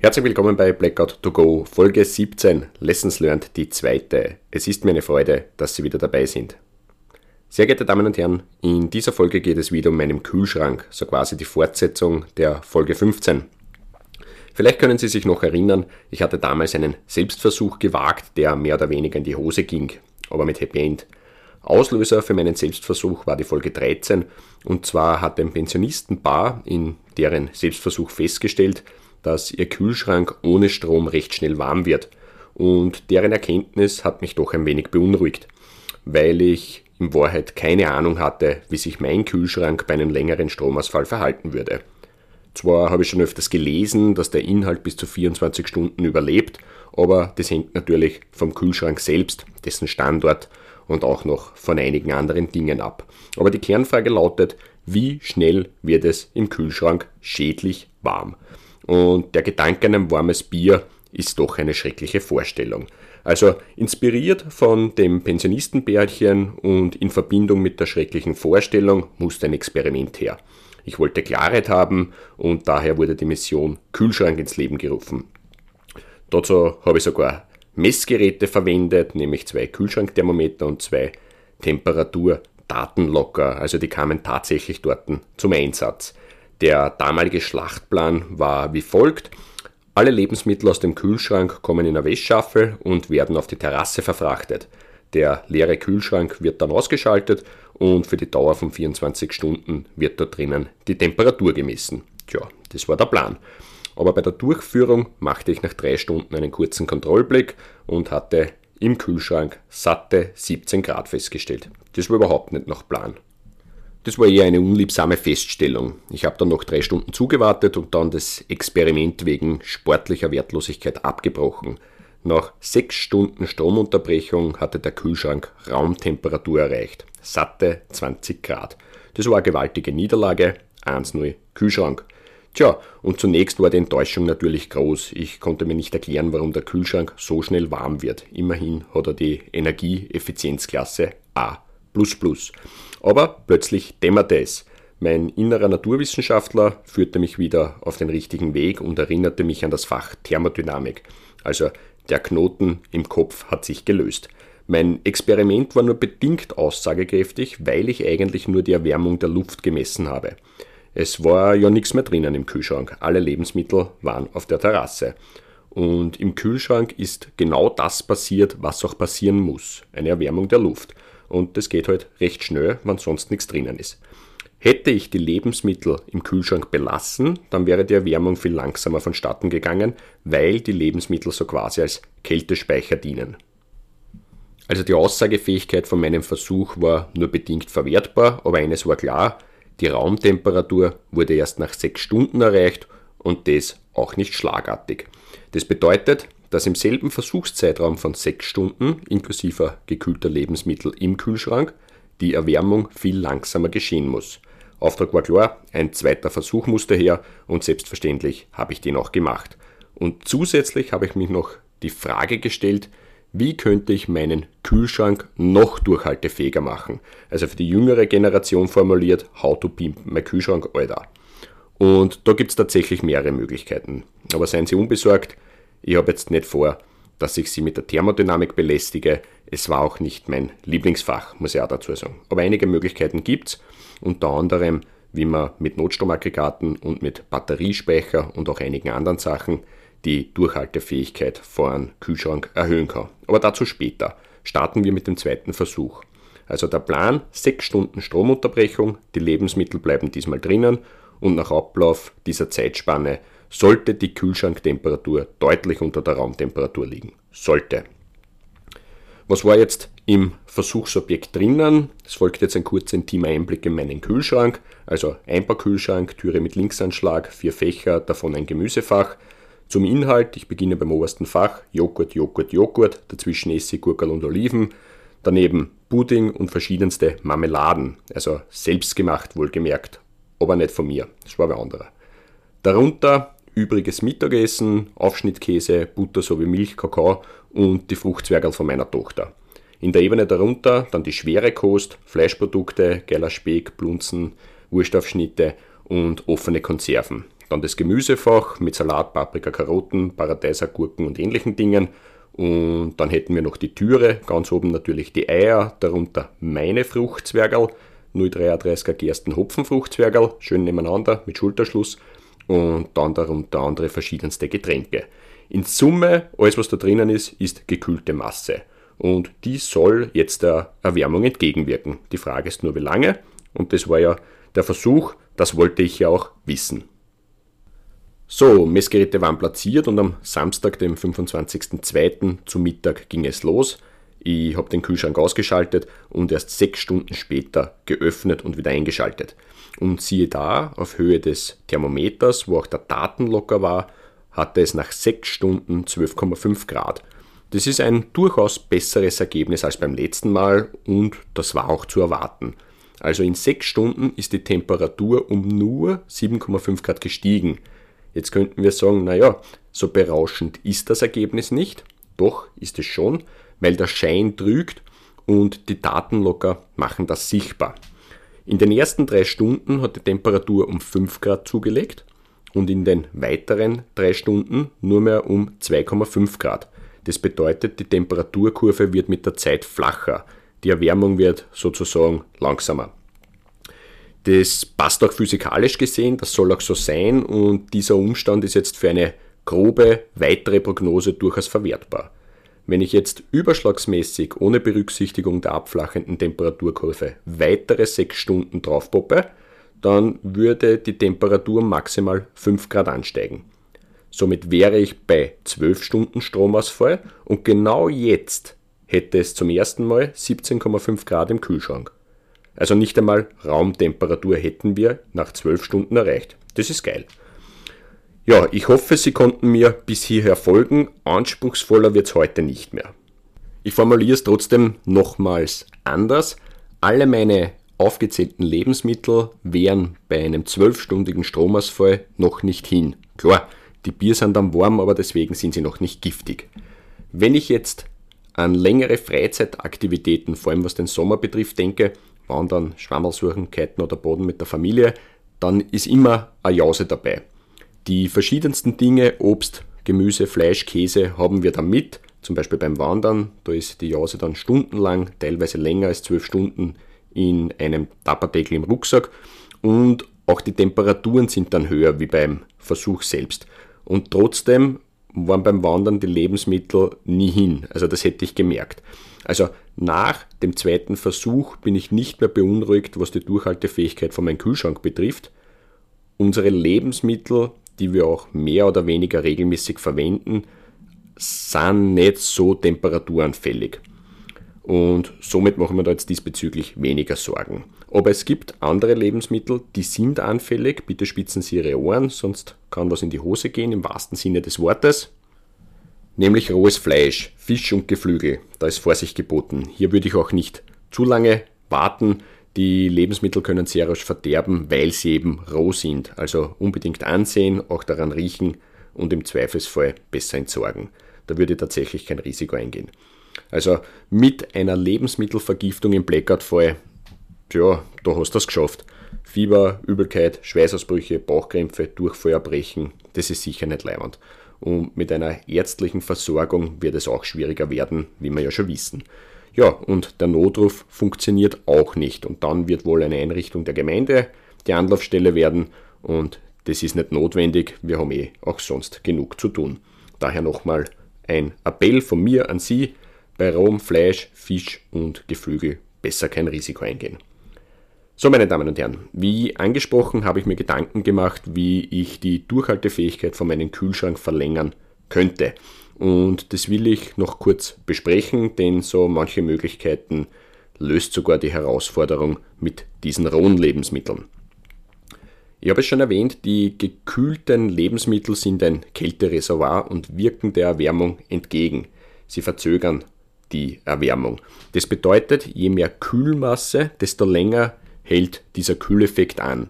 Herzlich willkommen bei Blackout to Go, Folge 17, Lessons Learned, die zweite. Es ist mir eine Freude, dass Sie wieder dabei sind. Sehr geehrte Damen und Herren, in dieser Folge geht es wieder um meinen Kühlschrank, so quasi die Fortsetzung der Folge 15. Vielleicht können Sie sich noch erinnern, ich hatte damals einen Selbstversuch gewagt, der mehr oder weniger in die Hose ging, aber mit Happy End. Auslöser für meinen Selbstversuch war die Folge 13 und zwar hat ein Pensionistenpaar in deren Selbstversuch festgestellt, dass ihr Kühlschrank ohne Strom recht schnell warm wird. Und deren Erkenntnis hat mich doch ein wenig beunruhigt, weil ich in Wahrheit keine Ahnung hatte, wie sich mein Kühlschrank bei einem längeren Stromausfall verhalten würde. Zwar habe ich schon öfters gelesen, dass der Inhalt bis zu 24 Stunden überlebt, aber das hängt natürlich vom Kühlschrank selbst, dessen Standort und auch noch von einigen anderen Dingen ab. Aber die Kernfrage lautet, wie schnell wird es im Kühlschrank schädlich warm? Und der Gedanke an ein warmes Bier ist doch eine schreckliche Vorstellung. Also inspiriert von dem Pensionistenbärchen und in Verbindung mit der schrecklichen Vorstellung musste ein Experiment her. Ich wollte Klarheit haben und daher wurde die Mission Kühlschrank ins Leben gerufen. Dazu habe ich sogar Messgeräte verwendet, nämlich zwei Kühlschrankthermometer und zwei Temperaturdatenlocker. Also die kamen tatsächlich dort zum Einsatz. Der damalige Schlachtplan war wie folgt. Alle Lebensmittel aus dem Kühlschrank kommen in eine Wäschschaffel und werden auf die Terrasse verfrachtet. Der leere Kühlschrank wird dann ausgeschaltet und für die Dauer von 24 Stunden wird dort drinnen die Temperatur gemessen. Tja, das war der Plan. Aber bei der Durchführung machte ich nach drei Stunden einen kurzen Kontrollblick und hatte im Kühlschrank satte 17 Grad festgestellt. Das war überhaupt nicht nach Plan. Das war eher eine unliebsame Feststellung. Ich habe dann noch drei Stunden zugewartet und dann das Experiment wegen sportlicher Wertlosigkeit abgebrochen. Nach sechs Stunden Stromunterbrechung hatte der Kühlschrank Raumtemperatur erreicht. Satte 20 Grad. Das war eine gewaltige Niederlage. 1-0 Kühlschrank. Tja, und zunächst war die Enttäuschung natürlich groß. Ich konnte mir nicht erklären, warum der Kühlschrank so schnell warm wird. Immerhin hat er die Energieeffizienzklasse A. Aber plötzlich dämmerte es. Mein innerer Naturwissenschaftler führte mich wieder auf den richtigen Weg und erinnerte mich an das Fach Thermodynamik. Also der Knoten im Kopf hat sich gelöst. Mein Experiment war nur bedingt aussagekräftig, weil ich eigentlich nur die Erwärmung der Luft gemessen habe. Es war ja nichts mehr drinnen im Kühlschrank. Alle Lebensmittel waren auf der Terrasse. Und im Kühlschrank ist genau das passiert, was auch passieren muss. Eine Erwärmung der Luft und das geht halt recht schnell, wenn sonst nichts drinnen ist. Hätte ich die Lebensmittel im Kühlschrank belassen, dann wäre die Erwärmung viel langsamer vonstatten gegangen, weil die Lebensmittel so quasi als Kältespeicher dienen. Also die Aussagefähigkeit von meinem Versuch war nur bedingt verwertbar, aber eines war klar, die Raumtemperatur wurde erst nach sechs Stunden erreicht und das auch nicht schlagartig. Das bedeutet, dass im selben Versuchszeitraum von sechs Stunden inklusive gekühlter Lebensmittel im Kühlschrank die Erwärmung viel langsamer geschehen muss. Auftrag war klar, ein zweiter Versuch musste her und selbstverständlich habe ich den auch gemacht. Und zusätzlich habe ich mich noch die Frage gestellt, wie könnte ich meinen Kühlschrank noch durchhaltefähiger machen? Also für die jüngere Generation formuliert, how to pimp my Kühlschrank, Alter. Und da gibt es tatsächlich mehrere Möglichkeiten. Aber seien Sie unbesorgt, ich habe jetzt nicht vor, dass ich Sie mit der Thermodynamik belästige. Es war auch nicht mein Lieblingsfach, muss ich auch dazu sagen. Aber einige Möglichkeiten gibt es, unter anderem, wie man mit Notstromaggregaten und mit Batteriespeicher und auch einigen anderen Sachen die Durchhaltefähigkeit einem Kühlschrank erhöhen kann. Aber dazu später. Starten wir mit dem zweiten Versuch. Also der Plan, 6 Stunden Stromunterbrechung, die Lebensmittel bleiben diesmal drinnen und nach Ablauf dieser Zeitspanne sollte die Kühlschranktemperatur deutlich unter der Raumtemperatur liegen. Sollte. Was war jetzt im Versuchsobjekt drinnen? Es folgt jetzt ein kurzer intimer Einblick in meinen Kühlschrank. Also Einbaukühlschrank, Türe mit Linksanschlag, vier Fächer, davon ein Gemüsefach. Zum Inhalt, ich beginne beim obersten Fach, Joghurt, Joghurt, Joghurt, dazwischen Essig, Gurkel und Oliven. Daneben Pudding und verschiedenste Marmeladen, also selbstgemacht wohlgemerkt, aber nicht von mir, das war bei anderer. Darunter übriges Mittagessen, Aufschnittkäse, Butter sowie Milch, Kakao und die Fruchtzwergel von meiner Tochter. In der Ebene darunter dann die schwere Kost, Fleischprodukte, geiler Speck, Blunzen, Wurstaufschnitte und offene Konserven. Dann das Gemüsefach mit Salat, Paprika, Karotten, Paradeiser, Gurken und ähnlichen Dingen. Und dann hätten wir noch die Türe, ganz oben natürlich die Eier, darunter meine Fruchtzwergerl, 033er Gersten Hopfenfruchtzwergerl, schön nebeneinander mit Schulterschluss und dann darunter andere verschiedenste Getränke. In Summe, alles was da drinnen ist, ist gekühlte Masse. Und die soll jetzt der Erwärmung entgegenwirken. Die Frage ist nur, wie lange. Und das war ja der Versuch, das wollte ich ja auch wissen. So, Messgeräte waren platziert und am Samstag, dem 25.02. zu Mittag ging es los. Ich habe den Kühlschrank ausgeschaltet und erst sechs Stunden später geöffnet und wieder eingeschaltet. Und siehe da, auf Höhe des Thermometers, wo auch der Datenlocker war, hatte es nach sechs Stunden 12,5 Grad. Das ist ein durchaus besseres Ergebnis als beim letzten Mal und das war auch zu erwarten. Also in sechs Stunden ist die Temperatur um nur 7,5 Grad gestiegen. Jetzt könnten wir sagen, naja, so berauschend ist das Ergebnis nicht. Doch ist es schon, weil der Schein trügt und die Datenlocker machen das sichtbar. In den ersten drei Stunden hat die Temperatur um 5 Grad zugelegt und in den weiteren drei Stunden nur mehr um 2,5 Grad. Das bedeutet, die Temperaturkurve wird mit der Zeit flacher. Die Erwärmung wird sozusagen langsamer. Das passt auch physikalisch gesehen, das soll auch so sein und dieser Umstand ist jetzt für eine grobe weitere Prognose durchaus verwertbar. Wenn ich jetzt überschlagsmäßig ohne Berücksichtigung der abflachenden Temperaturkurve weitere 6 Stunden draufpoppe, dann würde die Temperatur maximal 5 Grad ansteigen. Somit wäre ich bei 12 Stunden Stromausfall und genau jetzt hätte es zum ersten Mal 17,5 Grad im Kühlschrank. Also nicht einmal Raumtemperatur hätten wir nach 12 Stunden erreicht. Das ist geil. Ja, ich hoffe, Sie konnten mir bis hierher folgen. Anspruchsvoller wird es heute nicht mehr. Ich formuliere es trotzdem nochmals anders. Alle meine aufgezählten Lebensmittel wären bei einem zwölfstündigen Stromausfall noch nicht hin. Klar, die Bier sind dann warm, aber deswegen sind sie noch nicht giftig. Wenn ich jetzt an längere Freizeitaktivitäten, vor allem was den Sommer betrifft, denke, Wandern, Schwammerl suchen, Kiten oder Boden mit der Familie, dann ist immer eine Jause dabei. Die verschiedensten Dinge, Obst, Gemüse, Fleisch, Käse haben wir dann mit. Zum Beispiel beim Wandern, da ist die Jause dann stundenlang, teilweise länger als zwölf Stunden in einem Tapperdeckel im Rucksack. Und auch die Temperaturen sind dann höher wie beim Versuch selbst. Und trotzdem waren beim Wandern die Lebensmittel nie hin. Also das hätte ich gemerkt. Also nach dem zweiten Versuch bin ich nicht mehr beunruhigt, was die Durchhaltefähigkeit von meinem Kühlschrank betrifft. Unsere Lebensmittel, die wir auch mehr oder weniger regelmäßig verwenden, sind nicht so temperaturanfällig. Und somit machen wir da jetzt diesbezüglich weniger Sorgen. Aber es gibt andere Lebensmittel, die sind anfällig. Bitte spitzen Sie Ihre Ohren, sonst kann was in die Hose gehen, im wahrsten Sinne des Wortes. Nämlich rohes Fleisch, Fisch und Geflügel. Da ist Vorsicht geboten. Hier würde ich auch nicht zu lange warten. Die Lebensmittel können sehr rasch verderben, weil sie eben roh sind. Also unbedingt ansehen, auch daran riechen und im Zweifelsfall besser entsorgen. Da würde tatsächlich kein Risiko eingehen. Also mit einer Lebensmittelvergiftung im Blackout-Fall, ja, da hast du das geschafft. Fieber, Übelkeit, Schweißausbrüche, Bauchkrämpfe, Durchfeuerbrechen, das ist sicher nicht leibend. Und mit einer ärztlichen Versorgung wird es auch schwieriger werden, wie wir ja schon wissen. Ja, und der Notruf funktioniert auch nicht. Und dann wird wohl eine Einrichtung der Gemeinde die Anlaufstelle werden. Und das ist nicht notwendig. Wir haben eh auch sonst genug zu tun. Daher nochmal ein Appell von mir an Sie bei Rom, Fleisch, Fisch und Geflügel besser kein Risiko eingehen. So, meine Damen und Herren, wie angesprochen habe ich mir Gedanken gemacht, wie ich die Durchhaltefähigkeit von meinem Kühlschrank verlängern könnte. Und das will ich noch kurz besprechen, denn so manche Möglichkeiten löst sogar die Herausforderung mit diesen rohen Lebensmitteln. Ich habe es schon erwähnt, die gekühlten Lebensmittel sind ein Kältereservoir und wirken der Erwärmung entgegen. Sie verzögern die Erwärmung. Das bedeutet, je mehr Kühlmasse, desto länger hält dieser Kühleffekt an.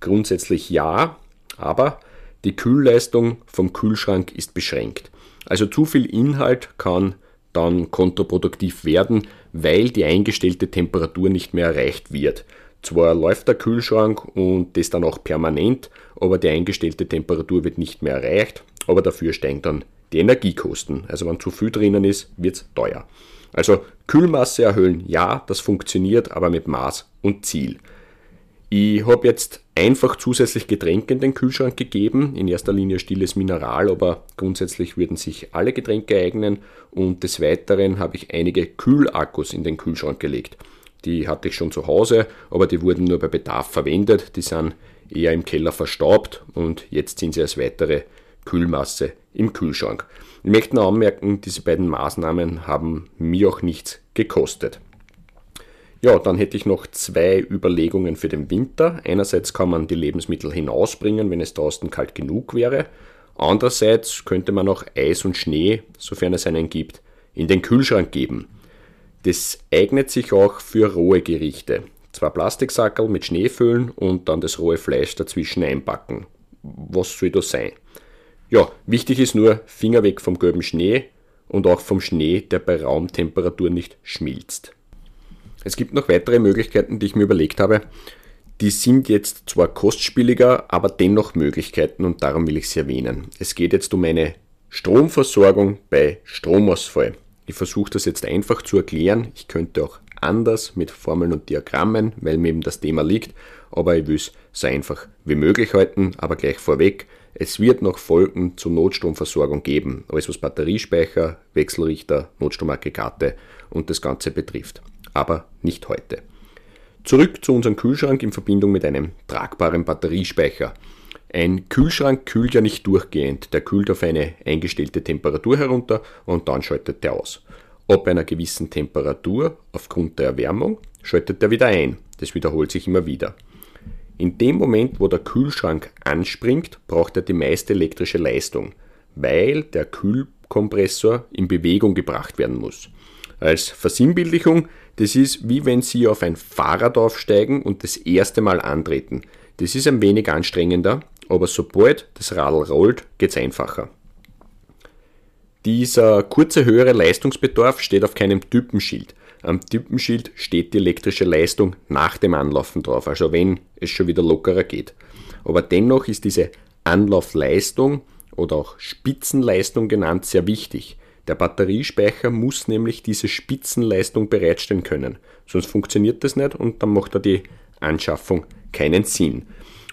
Grundsätzlich ja, aber die Kühlleistung vom Kühlschrank ist beschränkt. Also zu viel Inhalt kann dann kontraproduktiv werden, weil die eingestellte Temperatur nicht mehr erreicht wird. Zwar läuft der Kühlschrank und das dann auch permanent, aber die eingestellte Temperatur wird nicht mehr erreicht, aber dafür steigen dann die Energiekosten. Also wenn zu viel drinnen ist, wird es teuer. Also Kühlmasse erhöhen, ja, das funktioniert, aber mit Maß und Ziel. Ich habe jetzt einfach zusätzlich Getränke in den Kühlschrank gegeben, in erster Linie stilles Mineral, aber grundsätzlich würden sich alle Getränke eignen und des Weiteren habe ich einige Kühlakkus in den Kühlschrank gelegt. Die hatte ich schon zu Hause, aber die wurden nur bei Bedarf verwendet, die sind eher im Keller verstaubt und jetzt sind sie als weitere Kühlmasse im Kühlschrank. Ich möchte noch anmerken, diese beiden Maßnahmen haben mir auch nichts gekostet. Ja, dann hätte ich noch zwei Überlegungen für den Winter. Einerseits kann man die Lebensmittel hinausbringen, wenn es draußen kalt genug wäre. Andererseits könnte man auch Eis und Schnee, sofern es einen gibt, in den Kühlschrank geben. Das eignet sich auch für rohe Gerichte. Zwei Plastiksackerl mit Schnee füllen und dann das rohe Fleisch dazwischen einpacken. Was soll das sein? Ja, wichtig ist nur Finger weg vom gelben Schnee und auch vom Schnee, der bei Raumtemperatur nicht schmilzt. Es gibt noch weitere Möglichkeiten, die ich mir überlegt habe. Die sind jetzt zwar kostspieliger, aber dennoch Möglichkeiten und darum will ich sie erwähnen. Es geht jetzt um eine Stromversorgung bei Stromausfall. Ich versuche das jetzt einfach zu erklären. Ich könnte auch anders mit Formeln und Diagrammen, weil mir eben das Thema liegt, aber ich will es so einfach wie möglich halten. Aber gleich vorweg, es wird noch Folgen zur Notstromversorgung geben, alles was Batteriespeicher, Wechselrichter, Notstromaggregate und das Ganze betrifft aber nicht heute. Zurück zu unserem Kühlschrank in Verbindung mit einem tragbaren Batteriespeicher. Ein Kühlschrank kühlt ja nicht durchgehend, der kühlt auf eine eingestellte Temperatur herunter und dann schaltet der aus. Ab einer gewissen Temperatur, aufgrund der Erwärmung, schaltet er wieder ein. Das wiederholt sich immer wieder. In dem Moment, wo der Kühlschrank anspringt, braucht er die meiste elektrische Leistung, weil der Kühlkompressor in Bewegung gebracht werden muss. Als Versinnbildlichung, das ist wie wenn Sie auf ein Fahrrad aufsteigen und das erste Mal antreten. Das ist ein wenig anstrengender, aber sobald das Radl rollt, geht es einfacher. Dieser kurze höhere Leistungsbedarf steht auf keinem Typenschild. Am Typenschild steht die elektrische Leistung nach dem Anlaufen drauf, also wenn es schon wieder lockerer geht. Aber dennoch ist diese Anlaufleistung oder auch Spitzenleistung genannt sehr wichtig. Der Batteriespeicher muss nämlich diese Spitzenleistung bereitstellen können. Sonst funktioniert das nicht und dann macht er die Anschaffung keinen Sinn.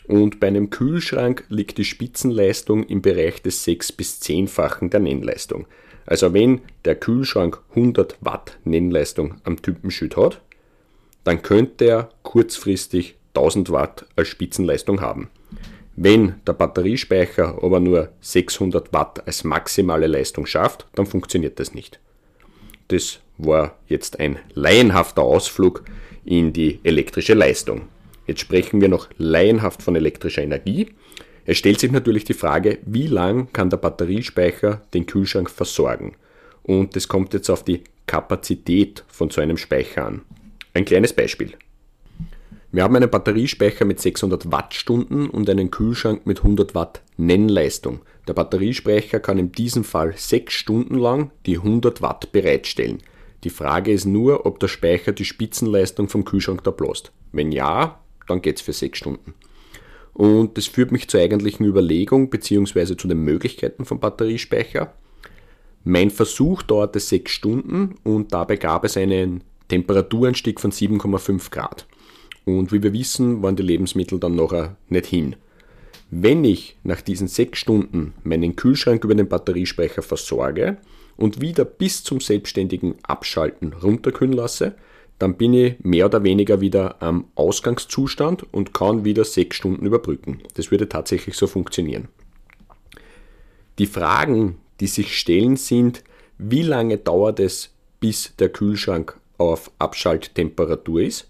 Und bei einem Kühlschrank liegt die Spitzenleistung im Bereich des 6- bis 10-fachen der Nennleistung. Also wenn der Kühlschrank 100 Watt Nennleistung am Typenschild hat, dann könnte er kurzfristig 1000 Watt als Spitzenleistung haben. Wenn der Batteriespeicher aber nur 600 Watt als maximale Leistung schafft, dann funktioniert das nicht. Das war jetzt ein laienhafter Ausflug in die elektrische Leistung. Jetzt sprechen wir noch laienhaft von elektrischer Energie. Es stellt sich natürlich die Frage, wie lang kann der Batteriespeicher den Kühlschrank versorgen? Und es kommt jetzt auf die Kapazität von so einem Speicher an. Ein kleines Beispiel. Wir haben einen Batteriespeicher mit 600 Wattstunden und einen Kühlschrank mit 100 Watt Nennleistung. Der Batteriespeicher kann in diesem Fall 6 Stunden lang die 100 Watt bereitstellen. Die Frage ist nur, ob der Speicher die Spitzenleistung vom Kühlschrank da bloßt. Wenn ja, dann geht's für 6 Stunden. Und das führt mich zur eigentlichen Überlegung bzw. zu den Möglichkeiten vom Batteriespeicher. Mein Versuch dauerte 6 Stunden und dabei gab es einen Temperaturanstieg von 7,5 Grad. Und wie wir wissen, waren die Lebensmittel dann nachher nicht hin. Wenn ich nach diesen sechs Stunden meinen Kühlschrank über den Batteriespeicher versorge und wieder bis zum selbstständigen Abschalten runterkühlen lasse, dann bin ich mehr oder weniger wieder am Ausgangszustand und kann wieder sechs Stunden überbrücken. Das würde tatsächlich so funktionieren. Die Fragen, die sich stellen, sind, wie lange dauert es, bis der Kühlschrank auf Abschalttemperatur ist?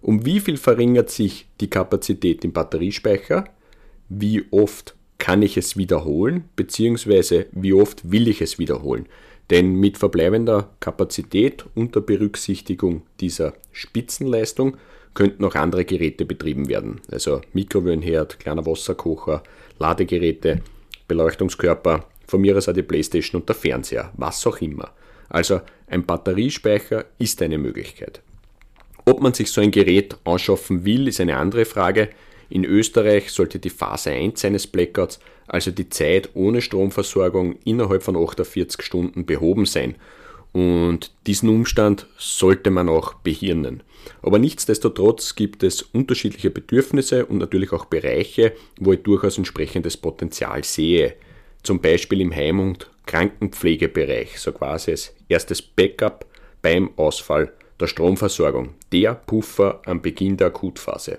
Um wie viel verringert sich die Kapazität im Batteriespeicher? Wie oft kann ich es wiederholen? Beziehungsweise wie oft will ich es wiederholen? Denn mit verbleibender Kapazität unter Berücksichtigung dieser Spitzenleistung könnten auch andere Geräte betrieben werden. Also Mikrowellenherd, kleiner Wasserkocher, Ladegeräte, Beleuchtungskörper, von mir aus auch die Playstation und der Fernseher, was auch immer. Also ein Batteriespeicher ist eine Möglichkeit. Ob man sich so ein Gerät anschaffen will, ist eine andere Frage. In Österreich sollte die Phase 1 eines Blackouts, also die Zeit ohne Stromversorgung, innerhalb von 48 Stunden behoben sein. Und diesen Umstand sollte man auch behirnen. Aber nichtsdestotrotz gibt es unterschiedliche Bedürfnisse und natürlich auch Bereiche, wo ich durchaus entsprechendes Potenzial sehe. Zum Beispiel im Heim- und Krankenpflegebereich, so quasi als erstes Backup beim Ausfall der Stromversorgung. Der Puffer am Beginn der Akutphase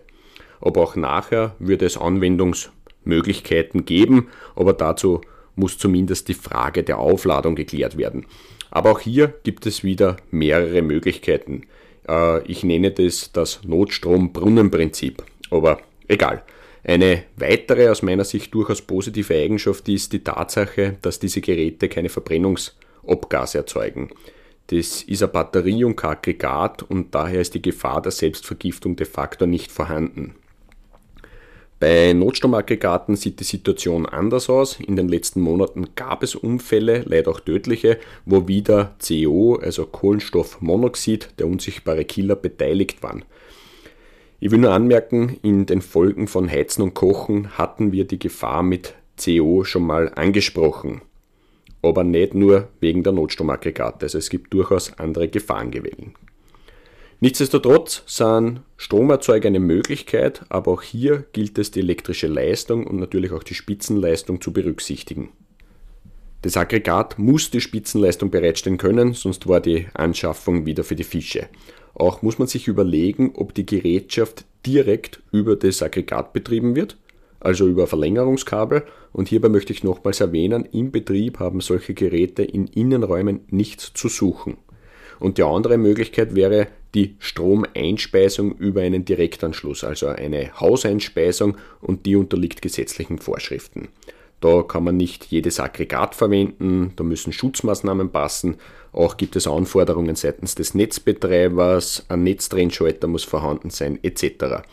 aber auch nachher würde es Anwendungsmöglichkeiten geben, aber dazu muss zumindest die Frage der Aufladung geklärt werden. Aber auch hier gibt es wieder mehrere Möglichkeiten. Äh, ich nenne das das Notstrombrunnenprinzip, aber egal. Eine weitere aus meiner Sicht durchaus positive Eigenschaft ist die Tatsache, dass diese Geräte keine Verbrennungsabgase erzeugen. Das ist eine Batterie und kein Aggregat und daher ist die Gefahr der Selbstvergiftung de facto nicht vorhanden. Bei Notstromaggregaten sieht die Situation anders aus. In den letzten Monaten gab es Unfälle, leider auch tödliche, wo wieder CO, also Kohlenstoffmonoxid, der unsichtbare Killer, beteiligt waren. Ich will nur anmerken, in den Folgen von Heizen und Kochen hatten wir die Gefahr mit CO schon mal angesprochen. Aber nicht nur wegen der Notstromaggregate. Also es gibt durchaus andere Gefahrenquellen. Nichtsdestotrotz sind Stromerzeuger eine Möglichkeit, aber auch hier gilt es, die elektrische Leistung und natürlich auch die Spitzenleistung zu berücksichtigen. Das Aggregat muss die Spitzenleistung bereitstellen können, sonst war die Anschaffung wieder für die Fische. Auch muss man sich überlegen, ob die Gerätschaft direkt über das Aggregat betrieben wird, also über Verlängerungskabel. Und hierbei möchte ich nochmals erwähnen, im Betrieb haben solche Geräte in Innenräumen nichts zu suchen. Und die andere Möglichkeit wäre die Stromeinspeisung über einen Direktanschluss, also eine Hauseinspeisung und die unterliegt gesetzlichen Vorschriften. Da kann man nicht jedes Aggregat verwenden, da müssen Schutzmaßnahmen passen. Auch gibt es Anforderungen seitens des Netzbetreibers, ein Netztrennschalter muss vorhanden sein, etc.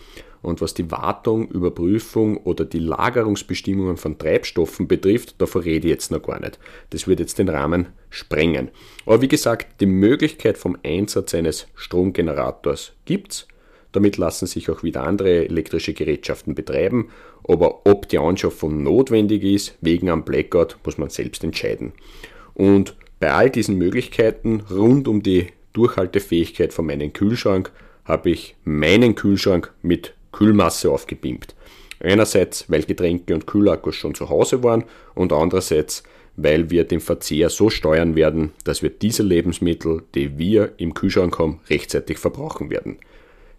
Und was die Wartung, Überprüfung oder die Lagerungsbestimmungen von Treibstoffen betrifft, davon rede ich jetzt noch gar nicht. Das wird jetzt den Rahmen sprengen. Aber wie gesagt, die Möglichkeit vom Einsatz eines Stromgenerators gibt's. Damit lassen sich auch wieder andere elektrische Gerätschaften betreiben. Aber ob die Anschaffung notwendig ist, wegen einem Blackout, muss man selbst entscheiden. Und bei all diesen Möglichkeiten rund um die Durchhaltefähigkeit von meinem Kühlschrank habe ich meinen Kühlschrank mit Kühlmasse aufgepimpt. Einerseits, weil Getränke und Kühlakkus schon zu Hause waren und andererseits, weil wir den Verzehr so steuern werden, dass wir diese Lebensmittel, die wir im Kühlschrank haben, rechtzeitig verbrauchen werden.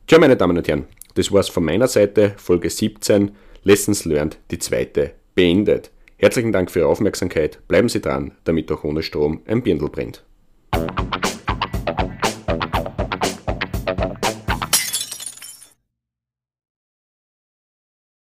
Tja, meine Damen und Herren, das war's von meiner Seite, Folge 17, Lessons Learned, die zweite, beendet. Herzlichen Dank für Ihre Aufmerksamkeit, bleiben Sie dran, damit auch ohne Strom ein Birndl brennt.